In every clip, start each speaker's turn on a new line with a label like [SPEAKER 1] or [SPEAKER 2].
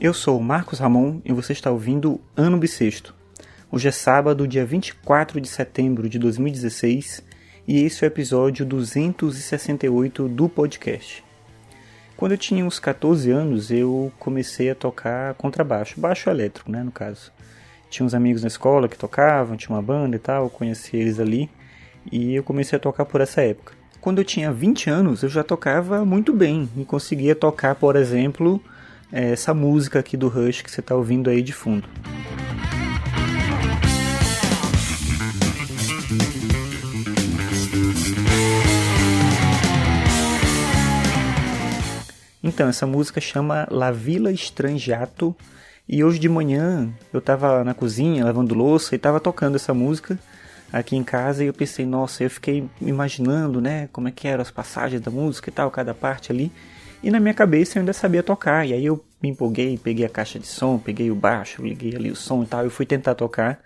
[SPEAKER 1] Eu sou Marcos Ramon e você está ouvindo Ano Bissexto. Hoje é sábado, dia 24 de setembro de 2016 e esse é o episódio 268 do podcast. Quando eu tinha uns 14 anos, eu comecei a tocar contrabaixo, baixo elétrico, né, no caso. Tinha uns amigos na escola que tocavam, tinha uma banda e tal, eu conheci eles ali e eu comecei a tocar por essa época. Quando eu tinha 20 anos, eu já tocava muito bem e conseguia tocar, por exemplo, essa música aqui do Rush que você está ouvindo aí de fundo. Então, essa música chama La Villa Estrangiato. E hoje de manhã eu estava na cozinha lavando louça e estava tocando essa música aqui em casa e eu pensei, nossa, eu fiquei imaginando, né, como é que eram as passagens da música e tal, cada parte ali. E na minha cabeça eu ainda sabia tocar. E aí eu me empolguei, peguei a caixa de som, peguei o baixo, liguei ali o som e tal, eu fui tentar tocar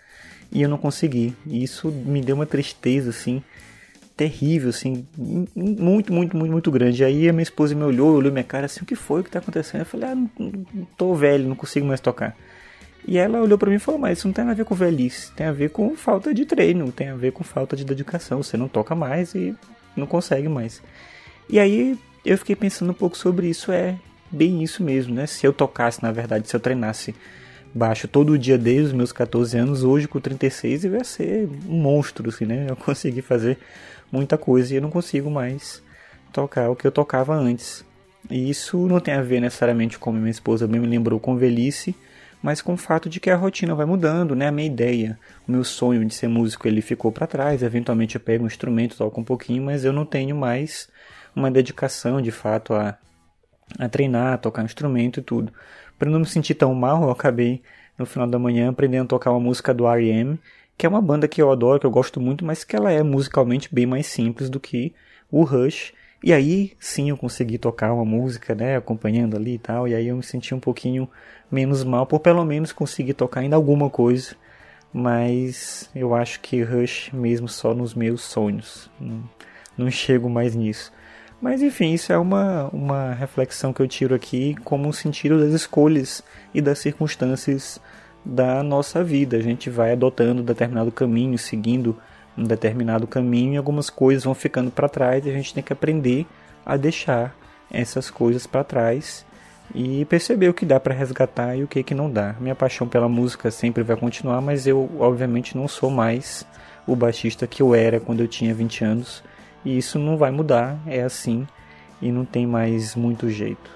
[SPEAKER 1] e eu não consegui. E isso me deu uma tristeza assim terrível, assim, muito, muito, muito, muito grande. Aí a minha esposa me olhou, olhou minha cara assim, o que foi, o que tá acontecendo? Eu falei, ah, não, não tô velho, não consigo mais tocar. E ela olhou para mim e falou, mas isso não tem nada a ver com velhice, tem a ver com falta de treino, tem a ver com falta de dedicação, você não toca mais e não consegue mais. E aí eu fiquei pensando um pouco sobre isso, é bem isso mesmo, né? Se eu tocasse, na verdade, se eu treinasse baixo todo dia desde os meus 14 anos, hoje com 36 eu ia ser um monstro, assim, né? Eu consegui fazer muita coisa e eu não consigo mais tocar o que eu tocava antes. E isso não tem a ver necessariamente como minha esposa me lembrou com velhice, mas com o fato de que a rotina vai mudando, né? A minha ideia, o meu sonho de ser músico, ele ficou para trás. Eventualmente eu pego um instrumento, toco um pouquinho, mas eu não tenho mais uma dedicação de fato a, a treinar, a tocar um instrumento e tudo. Para não me sentir tão mal, eu acabei no final da manhã aprendendo a tocar uma música do R.E.M., que é uma banda que eu adoro, que eu gosto muito, mas que ela é musicalmente bem mais simples do que o Rush. E aí sim eu consegui tocar uma música, né, acompanhando ali e tal, e aí eu me senti um pouquinho menos mal por pelo menos conseguir tocar ainda alguma coisa. Mas eu acho que Rush mesmo só nos meus sonhos. Não, não chego mais nisso. Mas enfim, isso é uma, uma reflexão que eu tiro aqui como um sentido das escolhas e das circunstâncias da nossa vida. A gente vai adotando determinado caminho, seguindo um determinado caminho e algumas coisas vão ficando para trás e a gente tem que aprender a deixar essas coisas para trás e perceber o que dá para resgatar e o que que não dá. Minha paixão pela música sempre vai continuar, mas eu obviamente não sou mais o baixista que eu era quando eu tinha 20 anos e isso não vai mudar, é assim e não tem mais muito jeito.